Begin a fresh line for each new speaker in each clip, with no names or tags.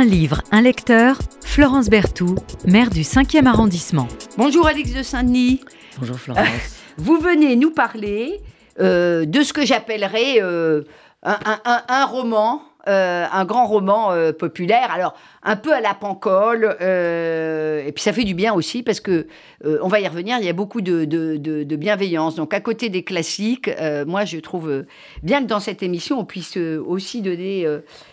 Un livre, un lecteur, Florence Berthoud, maire du 5e arrondissement.
Bonjour Alix de Saint-Denis.
Bonjour Florence.
Vous venez nous parler euh, de ce que j'appellerais euh, un, un- un- un roman, euh, un grand roman euh, populaire. Alors, un peu à la pancole, euh, et puis ça fait du bien aussi parce que, on va y revenir, il y a beaucoup de, de- bienveillance. Donc, à côté des classiques, moi, je trouve bien que dans cette émission, on puisse aussi donner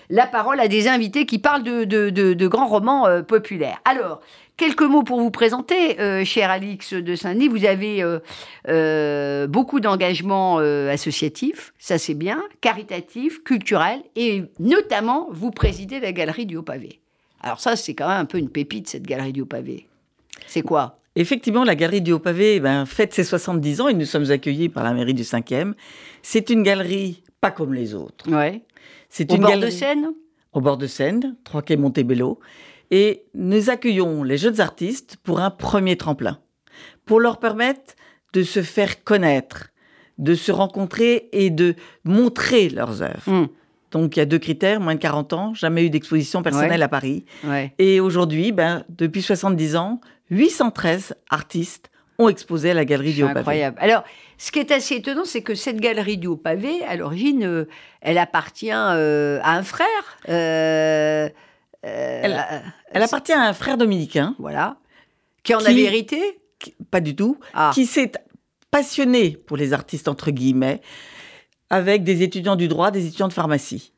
la parole à des invités qui parlent de, grands romans populaires. Alors, quelques mots pour vous présenter, euh, cher Alix de Saint-Denis. Vous avez euh, euh, beaucoup d'engagements euh, associatifs, ça c'est bien, caritatifs, culturels, et notamment, vous présidez la galerie du Haut-Pavé. Alors ça, c'est quand même un peu une pépite, cette galerie du Haut-Pavé. C'est quoi?
Effectivement, la galerie du Haut-Pavé eh ben, fête ses 70 ans et nous sommes accueillis par la mairie du 5e. C'est une galerie pas comme les autres.
ouais.
C'est
Au
une
bord
galerie
de Seine?
Au bord de Seine, 3 quai Montebello. Et nous accueillons les jeunes artistes pour un premier tremplin, pour leur permettre de se faire connaître, de se rencontrer et de montrer leurs œuvres.
Hum,
Donc il y a deux critères, moins de 40 ans, jamais eu d'exposition personnelle
Ouais.
à Paris.
ouais.
Et aujourd'hui, ben, depuis 70 ans, 813 artistes ont exposé à la galerie du Haut-Pavé.
incroyable. Alors, ce qui est assez étonnant, c'est que cette galerie du Haut-Pavé, à l'origine, euh, elle appartient euh, à un frère. euh, euh,
Elle- Elle appartient à un frère dominicain,
Voilà. Qui en
Qui-
avait hérité?
qui- pas du tout,
Ah.
qui s'est passionné pour les artistes, entre guillemets, avec des étudiants du droit, des étudiants de pharmacie.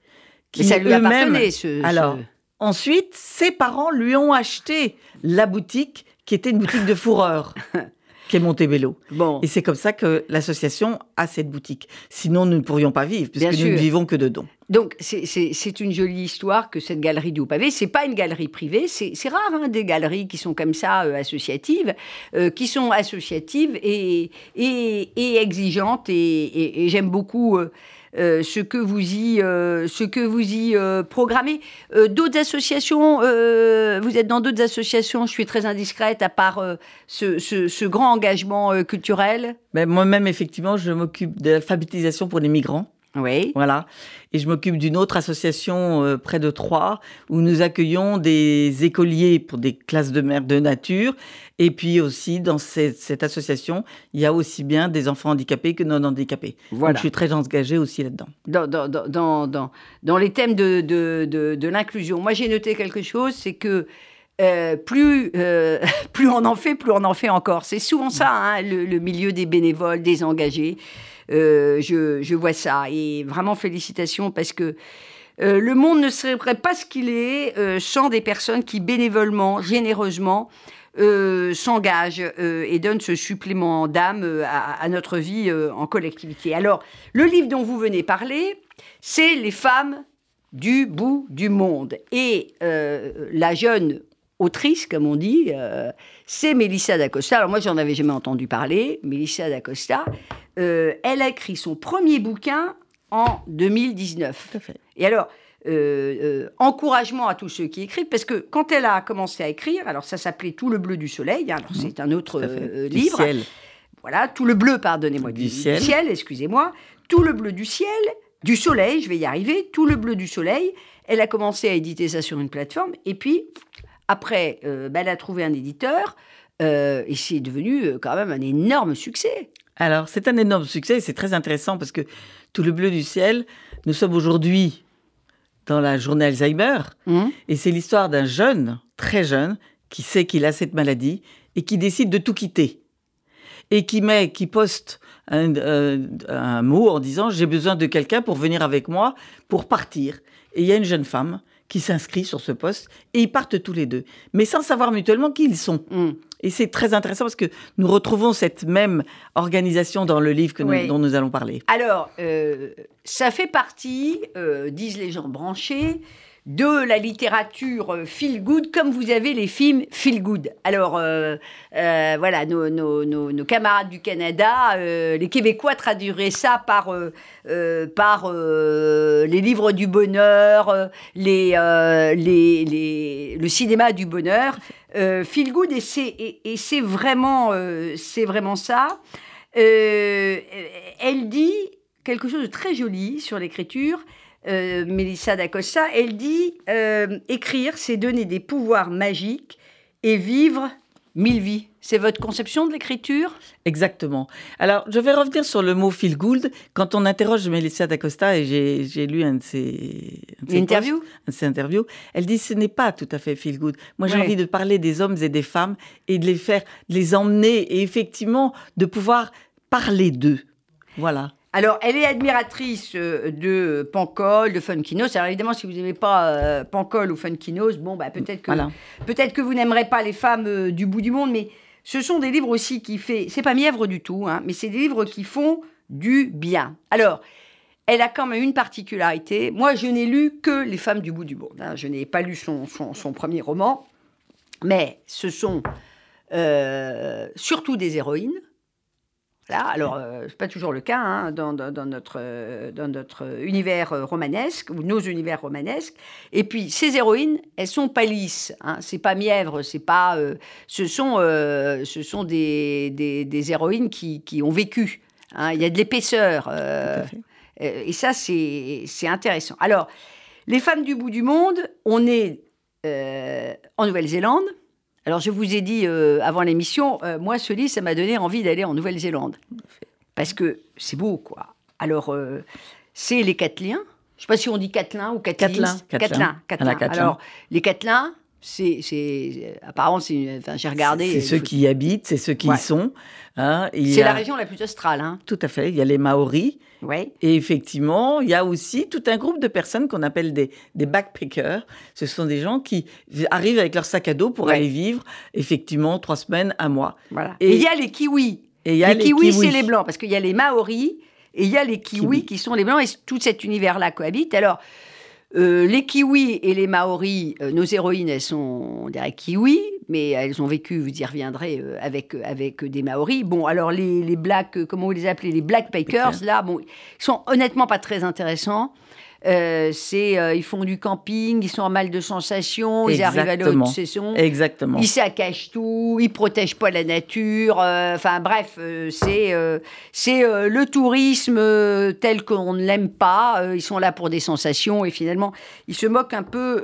Mais ça lui appartenait, ce...
Alors,
ce-
Ensuite, ses parents lui ont acheté la boutique, qui était une boutique de fourreur, qui est Montebello.
Bon.
Et c'est comme ça que l'association a cette boutique. Sinon, nous ne pourrions pas vivre,
Bien
puisque nous ne vivons que de dons.
Donc, c'est- une jolie histoire que cette galerie du Haut-Pavé. C'est pas une galerie privée. C'est rare, hein, des galeries qui sont comme ça, euh, associatives, euh, qui sont associatives et, et, et exigeantes. Et, et- et j'aime beaucoup euh, euh, ce que vous y, euh, ce que vous y euh, programmez. Euh, d'autres associations, vous êtes dans d'autres associations, je suis très indiscrète, à part ce, ce- ce grand engagement culturel.
Ben, Moi-même, effectivement, je m'occupe de l'alphabétisation pour les migrants.
Oui.
Voilà. Et je m'occupe d'une autre association euh, près de Troyes où nous accueillons des écoliers pour des classes de mère de nature. Et puis aussi, dans cette, cette association, il y a aussi bien des enfants handicapés que non handicapés.
Voilà.
Donc, je suis très engagée aussi là-dedans.
dans, dans, dans, dans, les thèmes de, de, de, de l'inclusion. Moi, j'ai noté quelque chose, c'est que euh, plus, euh, plus on en fait, plus on en fait encore. C'est souvent ça, hein, le, milieu des bénévoles, des engagés. Euh, je, vois ça. Et vraiment, félicitations parce que le monde ne serait pas ce qu'il est sans des personnes qui bénévolement, généreusement, euh, s'engagent euh, et donnent ce supplément d'âme à, à notre vie en collectivité. Alors, le livre dont vous venez parler, c'est Les femmes du bout du monde. Et la jeune autrice, comme on dit, euh, c'est Mélissa d'Acosta. Alors moi, j'en avais jamais entendu parler. Mélissa d'Acosta, euh, elle a écrit son premier bouquin en 2019.
Tout à fait.
Et alors, euh, encouragement à tous ceux qui écrivent, parce que quand elle a commencé à écrire, alors ça s'appelait Tout le bleu du soleil, hein, alors c'est un autre euh,
Du
livre.
ciel.
Voilà, tout le bleu, pardonnez-moi,
Du ciel.
excusez-moi. Tout le bleu du ciel, du soleil, je vais y arriver, tout le bleu du soleil. Elle a commencé à éditer ça sur une plateforme, et puis après, euh, bah, elle a trouvé un éditeur, euh, et c'est devenu euh, quand même un énorme succès.
Alors, c'est un énorme succès et c'est très intéressant parce que tout le bleu du ciel, nous sommes aujourd'hui dans la journée Alzheimer
Hum
et c'est l'histoire d'un jeune, très jeune, qui sait qu'il a cette maladie et qui décide de tout quitter. Et qui met, qui poste un, euh, un mot en disant j'ai besoin de quelqu'un pour venir avec moi pour partir. Et il y a une jeune femme qui s'inscrit sur ce poste et ils partent tous les deux, mais sans savoir mutuellement qui ils sont.
hum.
Et c'est très intéressant parce que nous retrouvons cette même organisation dans le livre que nous-
Oui.
dont nous allons parler.
Alors, euh, ça fait partie, euh, disent les gens branchés, de la littérature euh, feel good, comme vous avez les films feel good. Alors, euh, euh, voilà, nos, camarades du Canada, les Québécois traduiraient ça par, par les livres du bonheur, les, les, les- le cinéma du bonheur. Feel good, et c'est, et, c'est vraiment, c'est vraiment ça. Elle dit quelque chose de très joli sur l'écriture. Euh, Mélissa d'Acosta, elle dit euh, écrire, c'est donner des pouvoirs magiques et vivre mille vies. C'est votre conception de l'écriture?
Exactement. Alors, je vais revenir sur le mot feel good. Quand on interroge Melissa d'Acosta, et j'ai- lu un de ses, un de ses
L'interview?
posts, un de ses interviews, elle dit ce n'est pas tout à fait feel good. Moi, j'ai
Ouais.
envie de parler des hommes et des femmes et de les faire, de les emmener et effectivement de pouvoir parler d'eux. Voilà.
Alors, elle est admiratrice euh, de Pancol, de Funkinos. Alors, évidemment, si vous n'aimez pas euh, Pancol ou Funkinos, bon, bah, peut-être que,
Voilà.
peut-être que vous n'aimerez pas les femmes euh, du bout du monde, mais ce sont des livres aussi qui fait. C'est pas mièvre du tout, hein, mais c'est des livres qui font du bien. Alors, elle a quand même une particularité. Moi, je n'ai lu que Les femmes du bout du monde. hein. Je n'ai pas lu son, son- son premier roman, mais ce sont euh, surtout des héroïnes. Voilà. Alors, euh, c'est pas toujours le cas hein, dans, dans- dans notre, euh, dans notre univers euh, romanesque ou nos univers romanesques. Et puis, ces héroïnes, elles sont pas lisses. Hein. C'est pas mièvre, c'est pas. euh, ce sont, ce sont des, des, des héroïnes qui, qui ont vécu. hein. Il y a de l'épaisseur. et ça, c'est c'est intéressant. Alors, les femmes du bout du monde, on est en Nouvelle-Zélande. Alors, je vous ai dit euh, avant l'émission, euh, moi, ce livre, ça m'a donné envie d'aller en Nouvelle-Zélande. Parce que c'est beau, quoi. Alors, euh, c'est les Cateliens. Je ne sais pas si on dit Catelin ou Catelins.
Catelin, Catelin.
Alors, les Catelins, c'est... Apparemment, c'est... une- Enfin, j'ai regardé.
C'est ceux
faut-
qui y habitent, c'est ceux qui
Ouais.
y sont. hein.
C'est
a-
la région la plus australe, hein.
Tout à fait. Il y a les Maoris.
Ouais.
Et effectivement, il y a aussi tout un groupe de personnes qu'on appelle des, des backpackers. Ce sont des gens qui arrivent avec leur sac à dos pour
Ouais.
aller vivre, effectivement, trois semaines, un mois.
Voilà.
Et-
il y a les kiwis.
Et il y a
les,
les,
kiwis,
kiwis.
c'est les blancs, parce qu'il y a les maoris et il y a les kiwis,
Kiwis.
qui sont les blancs, et tout cet univers-là cohabite. Alors, euh, les kiwis et les maoris, euh, nos héroïnes, elles sont, on dirait kiwis, mais elles ont vécu, vous y reviendrez, euh, avec, avec des maoris. Bon, alors les, les black, euh, comment vous les appelez, les black packers, là, bon, ils sont honnêtement pas très intéressants. Euh, c'est, euh, ils font du camping, ils sont en mal de sensations, ils arrivent à la
Exactement.
haute saison.
Exactement.
Ils saccagent tout, ils protègent pas la nature. euh, Enfin bref, c'est c'est le tourisme tel qu'on ne l'aime pas. ils sont là pour des sensations et finalement ils se moquent un peu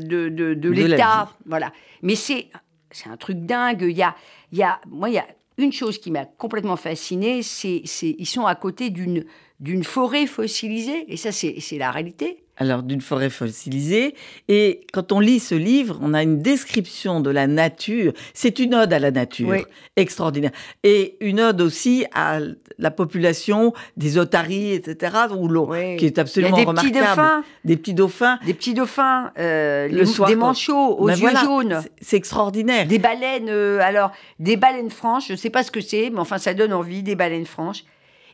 de, de, l'État. Voilà. Mais c'est c'est un truc dingue. Il y a il y a moi il y a une chose qui m'a complètement fascinée, c'est c'est ils sont à côté d'une d'une forêt fossilisée et ça c'est la réalité.
Alors, d'une forêt fossilisée. Et quand on lit ce livre, on a une description de la nature. C'est une ode à la nature.
Oui.
Extraordinaire. Et une ode aussi à la population des otaries, etc., où
Oui.
qui est absolument
des petits
remarquable.
dauphins.
Des petits dauphins.
Des petits dauphins, euh,
Le
les-
soir,
des manchots aux
Ben
yeux
voilà,
jaunes,
c'est- C'est extraordinaire.
des baleines, euh, alors des baleines franches, je ne sais pas ce que c'est, mais enfin ça donne envie, des baleines franches.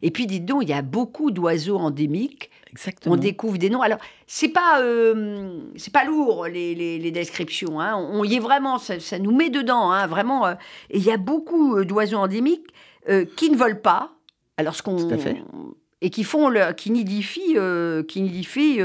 Et puis dites donc, il y a beaucoup d'oiseaux endémiques.
Exactement.
On découvre des noms. Alors c'est pas euh, c'est pas lourd les, les- les descriptions. hein. On, y est vraiment, ça, ça nous met dedans, hein, vraiment. euh. et il y a beaucoup euh, d'oiseaux endémiques euh, qui ne volent pas. Alors ce qu'on et qui font leur, qui nidifient, qui nidifient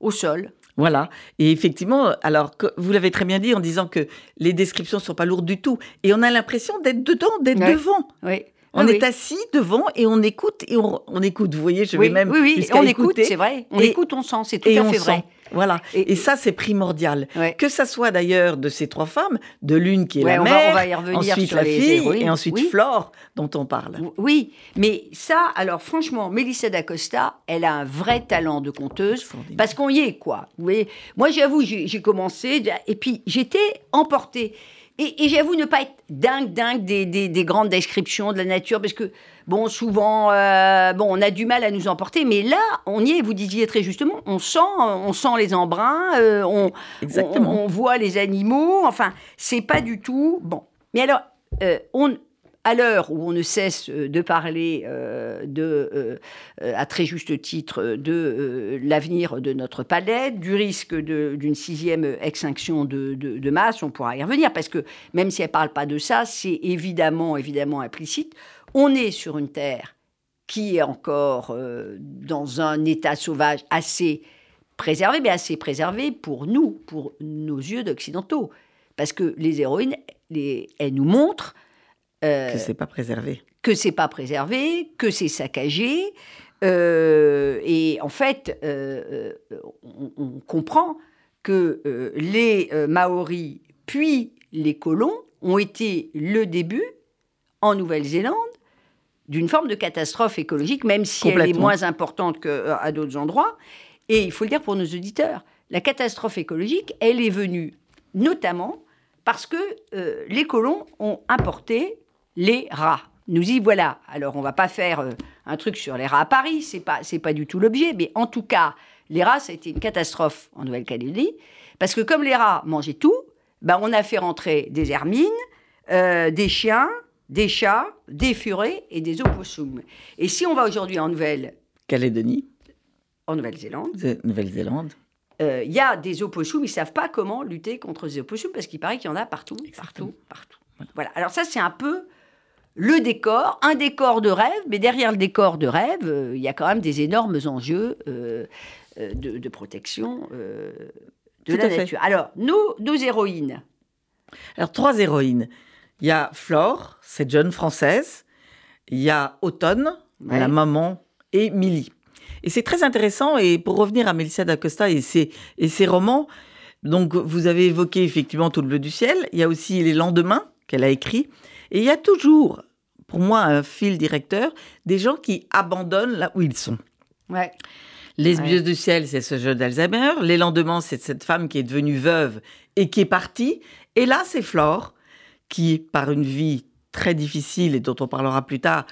au sol.
Voilà. Et effectivement, alors, que- vous l'avez très bien dit en disant que les descriptions ne sont pas lourdes du tout. Et on a l'impression d'être dedans, d'être
Ouais.
devant.
Oui.
On
Ah
est
oui.
assis devant et on écoute et on, on écoute. Vous voyez, je
oui,
vais même
oui, oui, on écoute, c'est vrai. On
Et-
écoute, on sent, c'est tout
et
à
on
fait
sent.
vrai.
Voilà.
Et-
Et, ça, c'est primordial.
Ouais.
Que ça soit d'ailleurs de ces trois femmes, de l'une qui est
Ouais,
la
on va-
mère,
on va y revenir
ensuite
sur
la
les
fille
héroïnes.
et ensuite
Oui.
Flore, dont on parle.
Oui, mais ça, alors franchement, Mélissa d'Acosta, elle a un vrai talent de conteuse. Parce qu'on y est, quoi. Vous voyez Moi, j'avoue, j'ai commencé, et puis j'étais emportée. Et, et j'avoue ne pas être dingue, dingue des, des- des grandes descriptions de la nature, parce que, bon, souvent, euh, bon, on a du mal à nous emporter, mais là, on y est, vous disiez très justement, on sent, on sent les embruns, euh, on, on, on voit les animaux, enfin, c'est pas du tout. Bon. Mais alors, euh, on, à l'heure où on ne cesse euh, de parler euh, euh, à très juste titre de l'avenir de notre planète, du risque d'une sixième extinction de, masse, on pourra y revenir, parce que même si elle ne parle pas de ça, c'est évidemment, évidemment implicite. On est sur une Terre qui est encore dans un état sauvage assez préservé, mais assez préservé pour nous, pour nos yeux d'occidentaux. Parce que les héroïnes, les, elles nous montrent
Que c'est pas préservé.
que c'est pas préservé, que c'est saccagé, Euh, et en fait, euh, euh, on, on comprend que euh, les euh, Maoris puis les colons ont été le début, en Nouvelle-Zélande, d'une forme de catastrophe écologique, même si elle est moins importante qu'à d'autres endroits. Et il faut le dire pour nos auditeurs, la catastrophe écologique, elle est venue notamment parce que euh, les colons ont importé les rats. Nous y voilà. Alors, on va pas faire euh, un truc sur les rats à Paris, c'est pas, c'est pas du tout l'objet, mais en tout cas, les rats, ça a été une catastrophe en Nouvelle-Calédonie, parce que comme les rats mangeaient tout, ben, on a fait rentrer des hermines, euh, des chiens, des chats, des furets et des opossums. Et si on va aujourd'hui en Nouvelle,
Calédonie,
en Nouvelle-Zélande,
Zé- Nouvelle-Zélande.
euh, il y a des opossums, ils ne savent pas comment lutter contre les opossums parce qu'il paraît qu'il y en a partout, partout, partout. Voilà. Alors ça, c'est un peu le décor, un décor de rêve, mais derrière le décor de rêve, euh, il y a quand même des énormes enjeux euh, euh, de, de protection euh, de
Tout
la
fait.
nature. Alors, nos, nos héroïnes,
Alors, trois héroïnes. Il y a Flore, cette jeune française. Il y a Automne,
Ouais.
la maman, et Millie. Et c'est très intéressant. Et pour revenir à Melissa d'Acosta et ses, et ses romans, donc vous avez évoqué effectivement Tout le bleu du ciel. Il y a aussi Les lendemains qu'elle a écrit. Et il y a toujours, pour moi, un fil directeur, des gens qui abandonnent là où ils sont.
ouais,
Les
Ouais.
du ciel, c'est ce jeu d'Alzheimer. Les lendemains, c'est cette femme qui est devenue veuve et qui est partie. Et là, c'est Flore, qui, par une vie très difficile et dont on parlera plus tard,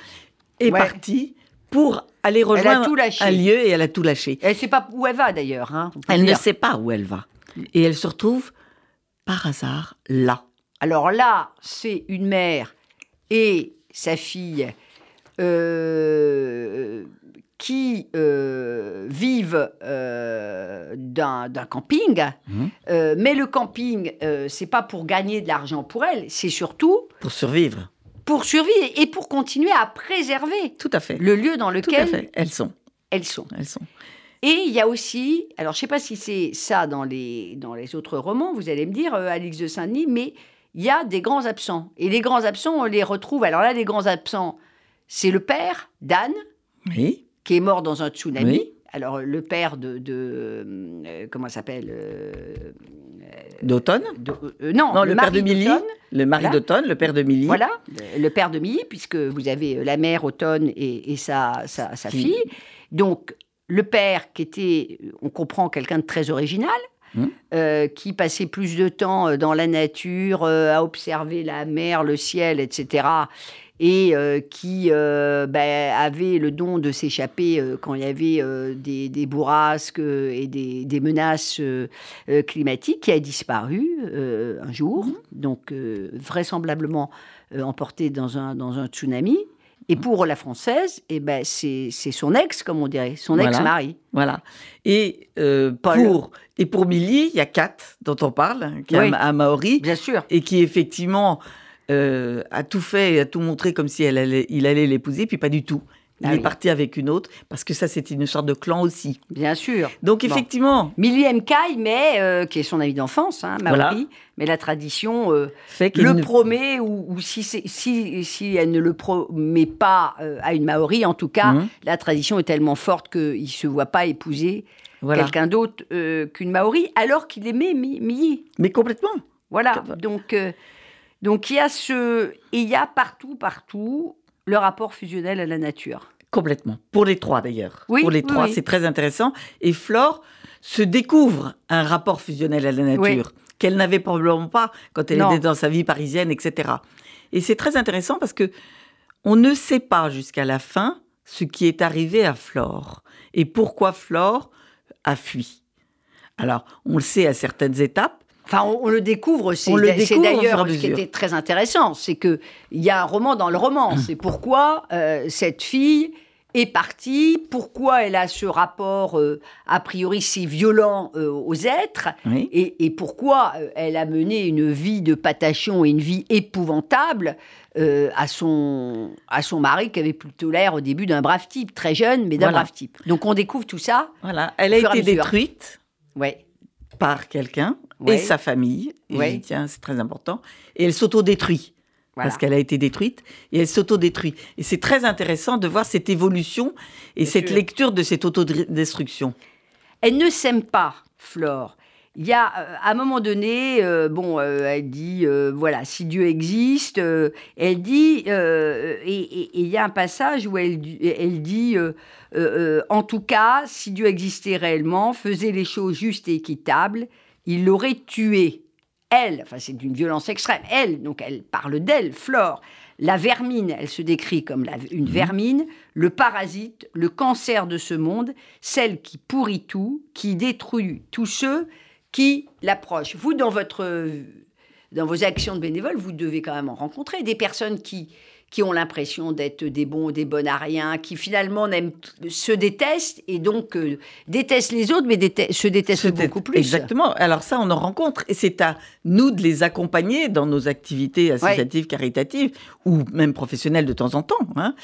est
Ouais.
partie pour aller rejoindre un lieu et elle a tout lâché.
Elle ne sait pas où elle va d'ailleurs. hein,
Elle ne sait pas où elle va. Et elle se retrouve, par hasard, là.
Alors là, c'est une mère et sa fille euh, qui euh, vivent euh, d'un camping.
Mhm.
Euh, mais le camping, c'est pas pour gagner de l'argent pour elle, c'est surtout
Pour survivre.
pour survivre et pour continuer à préserver
Tout à fait.
le lieu dans lequel.
Elles sont.
elles sont.
Elles sont.
Et il y a aussi, alors je sais pas si c'est ça dans les, dans les autres romans, vous allez me dire, Alix de Saint-Denis, mais il y a des grands absents. Et les grands absents, on les retrouve. Alors là, les grands absents, c'est le père d'Anne,
Oui.
qui est mort dans un tsunami.
Oui.
Alors le père de... de euh, comment ça s'appelle euh,
D'automne.
de- euh, Non,
Non, le, père
mari
de Millie.
d'Automne.
Le mari
Voilà.
d'automne, le père de Millie.
Voilà, le, le père de Millie, puisque vous avez euh, la mère Automne et, et sa, sa, sa
Fille.
Donc, le père qui était, euh, on comprend, quelqu'un de très original,
Hmm.
euh, qui passait plus de temps euh, dans la nature, euh, à observer la mer, le ciel, etc. Et euh, qui ben, avait le don de s'échapper quand il y avait des, des bourrasques et des, des menaces climatiques, qui a disparu un jour, donc euh, vraisemblablement emporté dans un, dans un tsunami. Et pour la française, eh ben, c'est son ex, comme on dirait, son
Voilà.
ex-mari.
Voilà. Et, euh, pour, et pour Millie, il y a Kat, dont on parle, hein, qui est
Oui.
un Maori,
Bien sûr.
et qui effectivement euh, a tout fait et a tout montré comme si elle allait, il allait l'épouser, puis pas du tout. Il
Ah
est
oui.
parti avec une autre, parce que ça, c'était une sorte de clan aussi.
Bien sûr.
Donc,
Bon.
effectivement,
Millie Mkai, mais euh, qui est son ami d'enfance, hein, Maori,
Voilà.
mais la tradition euh,
fait
le
ne-
promet, ou, ou si, si, si elle ne le promet pas euh, à une Maori, en tout cas,
Mhm.
la tradition est tellement forte qu'il ne se voit pas épouser
Voilà.
quelqu'un d'autre qu'une Maori, alors qu'il aimait Mi- Millie.
Mais complètement.
Voilà. Donc, donc il y a ce, et il y a partout, partout, le rapport fusionnel à la nature.
Complètement. Pour les trois, d'ailleurs.
Oui,
Pour les
oui,
trois,
oui.
c'est très intéressant. Et Flore se découvre un rapport fusionnel à la nature qu'elle n'avait probablement pas quand elle
Non.
était dans sa vie parisienne, etc. Et c'est très intéressant parce que on ne sait pas jusqu'à la fin ce qui est arrivé à Flore et pourquoi Flore a fui. Alors, on le sait à certaines étapes.
Enfin, on, on le découvre. C'est d'ailleurs ce qui était très intéressant, c'est que il y a un roman dans le roman. C'est pourquoi euh, cette fille est partie, pourquoi elle a ce rapport euh, a priori si violent euh, aux êtres,
Oui.
et, et pourquoi elle a mené une vie de patachon et une vie épouvantable euh, à, son, à son mari qui avait plutôt l'air au début d'un brave type, très jeune, mais d'un
Voilà.
brave type. Donc on découvre tout ça.
Voilà. Elle a été détruite
Ouais.
Par quelqu'un
Ouais.
et sa famille. Et
Ouais.
tiens, c'est très important. Et elle s'autodétruit. parce qu'elle a été détruite et elle s'autodétruit. Et c'est très intéressant de voir cette évolution et cette lecture de cette autodestruction.
Elle ne s'aime pas, Flore. Il y a, euh, à un moment donné, euh, bon, euh, elle dit, voilà, si Dieu existe, elle dit, et il y a un passage où elle, elle dit, en tout cas, si Dieu existait réellement, faisait les choses justes et équitables, il l'aurait tué. Elle, enfin c'est d'une violence extrême, elle, donc elle parle d'elle, Flore, la vermine, elle se décrit comme une mhm. vermine, le parasite, le cancer de ce monde, celle qui pourrit tout, qui détruit tous ceux qui l'approchent. Vous, dans, votre, dans vos actions de bénévoles, vous devez quand même en rencontrer des personnes qui, qui ont l'impression d'être des bons, des bons à rien, qui finalement se détestent et donc euh, détestent les autres, mais se détestent beaucoup plus.
Exactement. Alors ça, on en rencontre et c'est à nous de les accompagner dans nos activités associatives, caritatives ou même professionnelles de temps en temps, hein,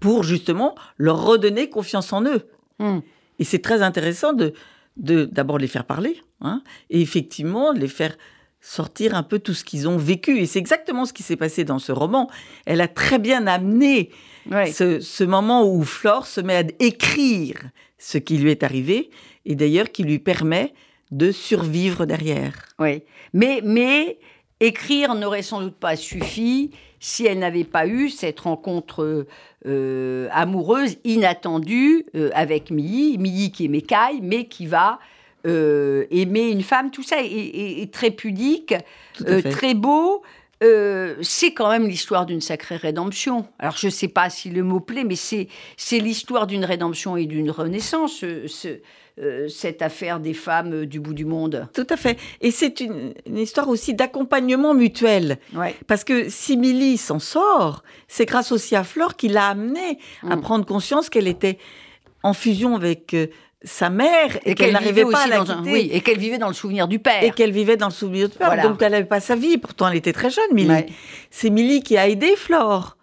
pour justement leur redonner confiance en eux. Hmm. Et c'est très intéressant de d'abord les faire parler, hein, et effectivement les faire sortir un peu tout ce qu'ils ont vécu. Et c'est exactement ce qui s'est passé dans ce roman. Elle a très bien amené ce, moment où Flore se met à écrire ce qui lui est arrivé, et d'ailleurs qui lui permet de survivre derrière.
Oui, mais, mais écrire n'aurait sans doute pas suffi si elle n'avait pas eu cette rencontre euh, amoureuse inattendue euh, avec Milly, Milly qui est Mécaille, mais qui va euh, aimer une femme, tout ça est, très pudique, euh, très beau. Euh, c'est quand même l'histoire d'une sacrée rédemption. Alors je ne sais pas si le mot plaît, mais c'est l'histoire d'une rédemption et d'une renaissance. cette affaire des femmes du bout du monde.
Tout à fait. Et c'est une, histoire aussi d'accompagnement mutuel. Parce que si Milly s'en sort, c'est grâce aussi à Flore qui l'a amenée à mm. prendre conscience qu'elle était en fusion avec sa mère et, qu'elle n'arrivait pas à la quitter.
oui, et qu'elle vivait dans le souvenir du père.
Et qu'elle vivait dans le souvenir du père. Donc elle n'avait pas sa vie. Pourtant, elle était très jeune, Milly. C'est Milly qui a aidé Flore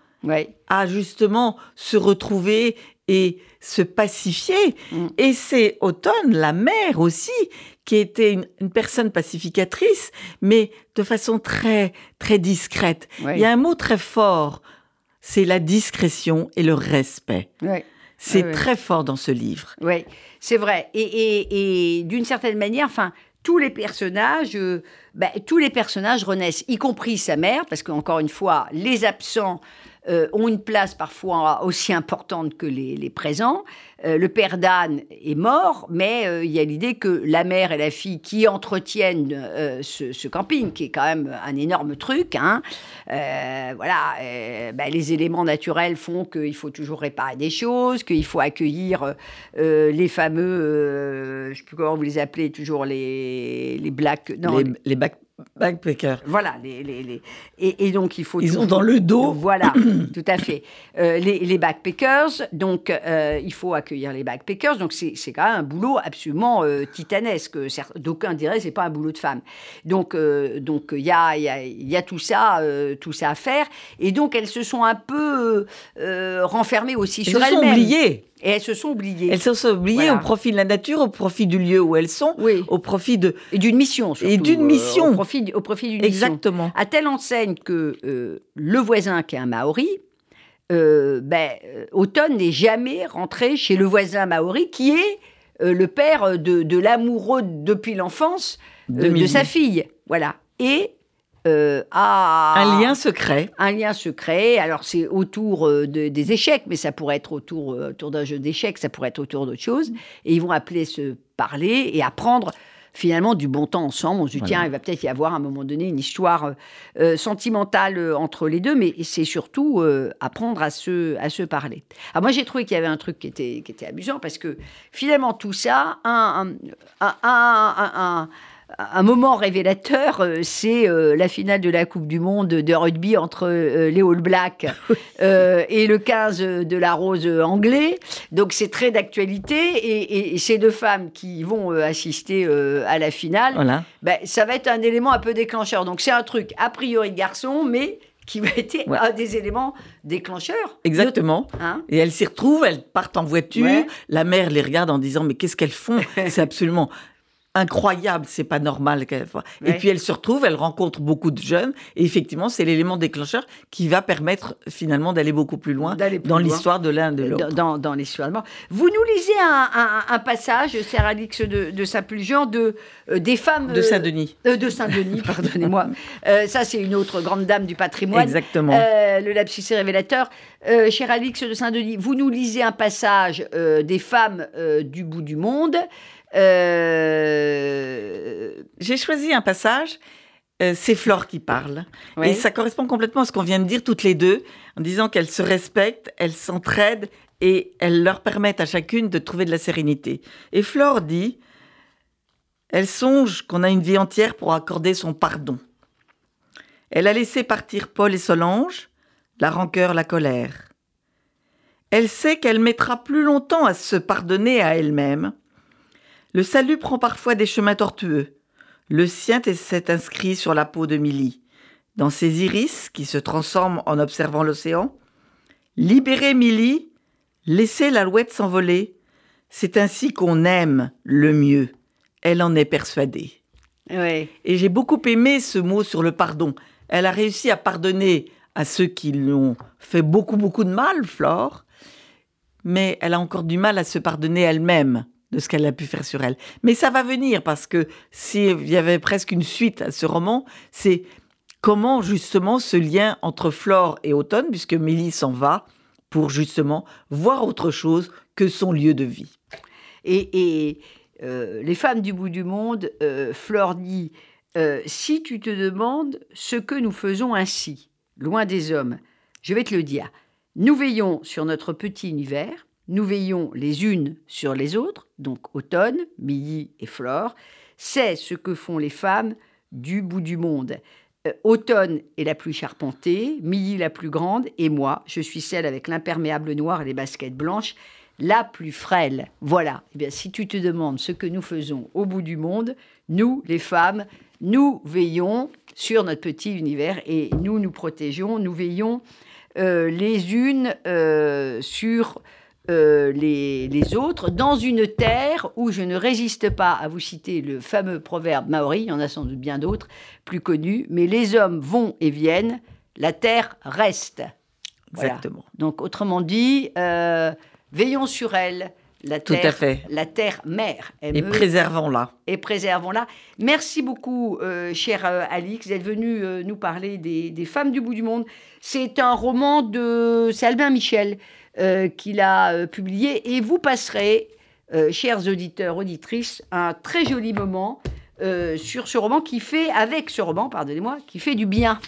à justement se retrouver et se pacifier. Mm. Et c'est Automne, la mère aussi, qui était une, personne pacificatrice, mais de façon très, très discrète. Il y a un mot très fort, c'est la discrétion et le respect. C'est très fort dans ce livre.
Oui, c'est vrai. Et, d'une certaine manière, enfin, tous les personnages, euh, ben, tous les personnages renaissent, y compris sa mère, parce qu'encore une fois, les absents euh, ont une place parfois aussi importante que les, présents. Euh, le père d'Anne est mort, mais euh, il y a l'idée que la mère et la fille qui entretiennent ce, camping, qui est quand même un énorme truc, hein, voilà, ben, les éléments naturels font qu'il faut toujours réparer des choses, qu'il faut accueillir les fameux, je ne sais plus comment vous les appelez, toujours les, les black...
Non, les, les, Backpackers.
Voilà, les, les, les, Et, donc il faut.
Ils ont dans le dos.
Voilà, tout à fait. Euh, les, backpackers, donc euh, il faut accueillir les backpackers. Donc c'est quand même un boulot absolument euh, titanesque. D'aucuns diraient c'est pas un boulot de femme. Donc donc il y a, y, y a tout ça tout ça à faire. Et donc elles se sont un peu renfermées aussi sur elles-mêmes.
oubliées.
Et elles se sont oubliées.
Elles se sont oubliées au profit de la nature, au profit du lieu où elles sont,
oui.
au profit de...
Et d'une mission, surtout.
Et d'une mission.
au profit, au profit d'une
mission. Exactement.
À telle enseigne que euh, le voisin, qui est un Maori, euh, ben, euh, Automne n'est jamais rentré chez le voisin Maori, qui est le père de, de l'amoureux depuis l'enfance de sa fille. Voilà. Et
euh, un lien secret.
Un lien secret. Alors c'est autour euh, des échecs, mais ça pourrait être autour, euh, autour d'un jeu d'échecs, ça pourrait être autour d'autre chose. Et ils vont appeler se parler et apprendre finalement du bon temps ensemble. On se dit, tiens, il va peut-être y avoir à un moment donné une histoire sentimentale entre les deux, mais c'est surtout apprendre à se, à se parler. Alors moi, j'ai trouvé qu'il y avait un truc qui était, qui était amusant parce que finalement, tout ça, un, un, un un moment révélateur, euh, c'est euh, la finale de la Coupe du Monde de rugby entre euh, les All Blacks et le 15 de la Rose anglais. Donc c'est très d'actualité et, ces deux femmes qui vont assister à la finale, ben, ça va être un élément un peu déclencheur. Donc c'est un truc a priori garçon, mais qui va être un des éléments déclencheurs.
Exactement. Hein et elles s'y retrouvent, elles partent en voiture, la mère les regarde en disant mais qu'est-ce qu'elles font? C'est absolument incroyable, c'est pas normal. qu'elle fasse. Et
Ouais.
puis elle se retrouve, elle rencontre beaucoup de jeunes, et effectivement, c'est l'élément déclencheur qui va permettre finalement d'aller beaucoup plus loin
plus
dans l'histoire de l'un de
dans,
l'autre.
dans, dans l'histoire de. Vous nous lisez un, un- un passage, Sœur Alix de, de Saint-Pulgent, de, euh, des femmes...
De
euh,
Saint-Denis.
euh, de Saint-Denis, pardonnez-moi. Euh, ça, c'est une autre grande dame du patrimoine.
Exactement.
Euh, le lapsus est révélateur. Euh, cher Alix de Saint-Denis, vous nous lisez un passage euh, des femmes euh, du bout du monde. Euh,
J'ai choisi un passage, euh, c'est Flore qui parle.
ouais.
Et ça correspond complètement à ce qu'on vient de dire toutes les deux, en disant qu'elles se respectent, elles s'entraident et elles leur permettent à chacune de trouver de la sérénité. Et Flore dit, elle songe qu'on a une vie entière pour accorder son pardon. Elle a laissé partir Paul et Solange, la rancœur, la colère. Elle sait qu'elle mettra plus longtemps à se pardonner à elle-même. Le salut prend parfois des chemins tortueux. Le sien s'est inscrit sur la peau de Milly. Dans ses iris, qui se transforment en observant l'océan, libérer Milly, laisser l'alouette s'envoler, c'est ainsi qu'on aime le mieux. Elle en est persuadée.
ouais.
Et j'ai beaucoup aimé ce mot sur le pardon. Elle a réussi à pardonner à ceux qui lui ont fait beaucoup, beaucoup de mal, Flore, mais elle a encore du mal à se pardonner elle-même de ce qu'elle a pu faire sur elle. Mais ça va venir parce que s'il y avait presque une suite à ce roman, c'est comment justement ce lien entre Flore et Automne, puisque Mélie s'en va pour justement voir autre chose que son lieu de vie.
Et, et, euh, les femmes du bout du monde, euh, Flore dit euh, Si tu te demandes ce que nous faisons ainsi, loin des hommes, je vais te le dire. Nous veillons sur notre petit univers, nous veillons les unes sur les autres, donc Automne, Milly et Flore. C'est ce que font les femmes du bout du monde. Euh, Automne est la plus charpentée, Milly la plus grande, et moi, je suis celle avec l'imperméable noir et les baskets blanches, la plus frêle. Voilà. Eh bien, si tu te demandes ce que nous faisons au bout du monde, nous, les femmes, nous veillons sur notre petit univers et nous nous protégeons, nous veillons euh, les unes euh, sur euh, les, les autres dans une terre où je ne résiste pas à vous citer le fameux proverbe maori, il y en a sans doute bien d'autres plus connus, mais les hommes vont et viennent, la terre reste. Voilà.
Exactement.
Donc, autrement dit, euh, veillons sur elle, la
Tout
terre,
à fait.
la terre mère,
Et
ME,
préservons-la.
et préservons-la. Merci beaucoup, euh, cher euh, Alix, d'être venu euh, nous parler des, des femmes du bout du monde. C'est un roman de c'est Albin Michel euh, qui l'a euh, publié et vous passerez, euh, chers auditeurs, auditrices, un très joli moment sur ce roman qui fait, avec ce roman, pardonnez-moi, qui fait du bien,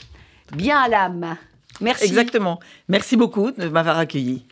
bien à l'âme. Merci.
Exactement. Merci beaucoup de m'avoir accueilli.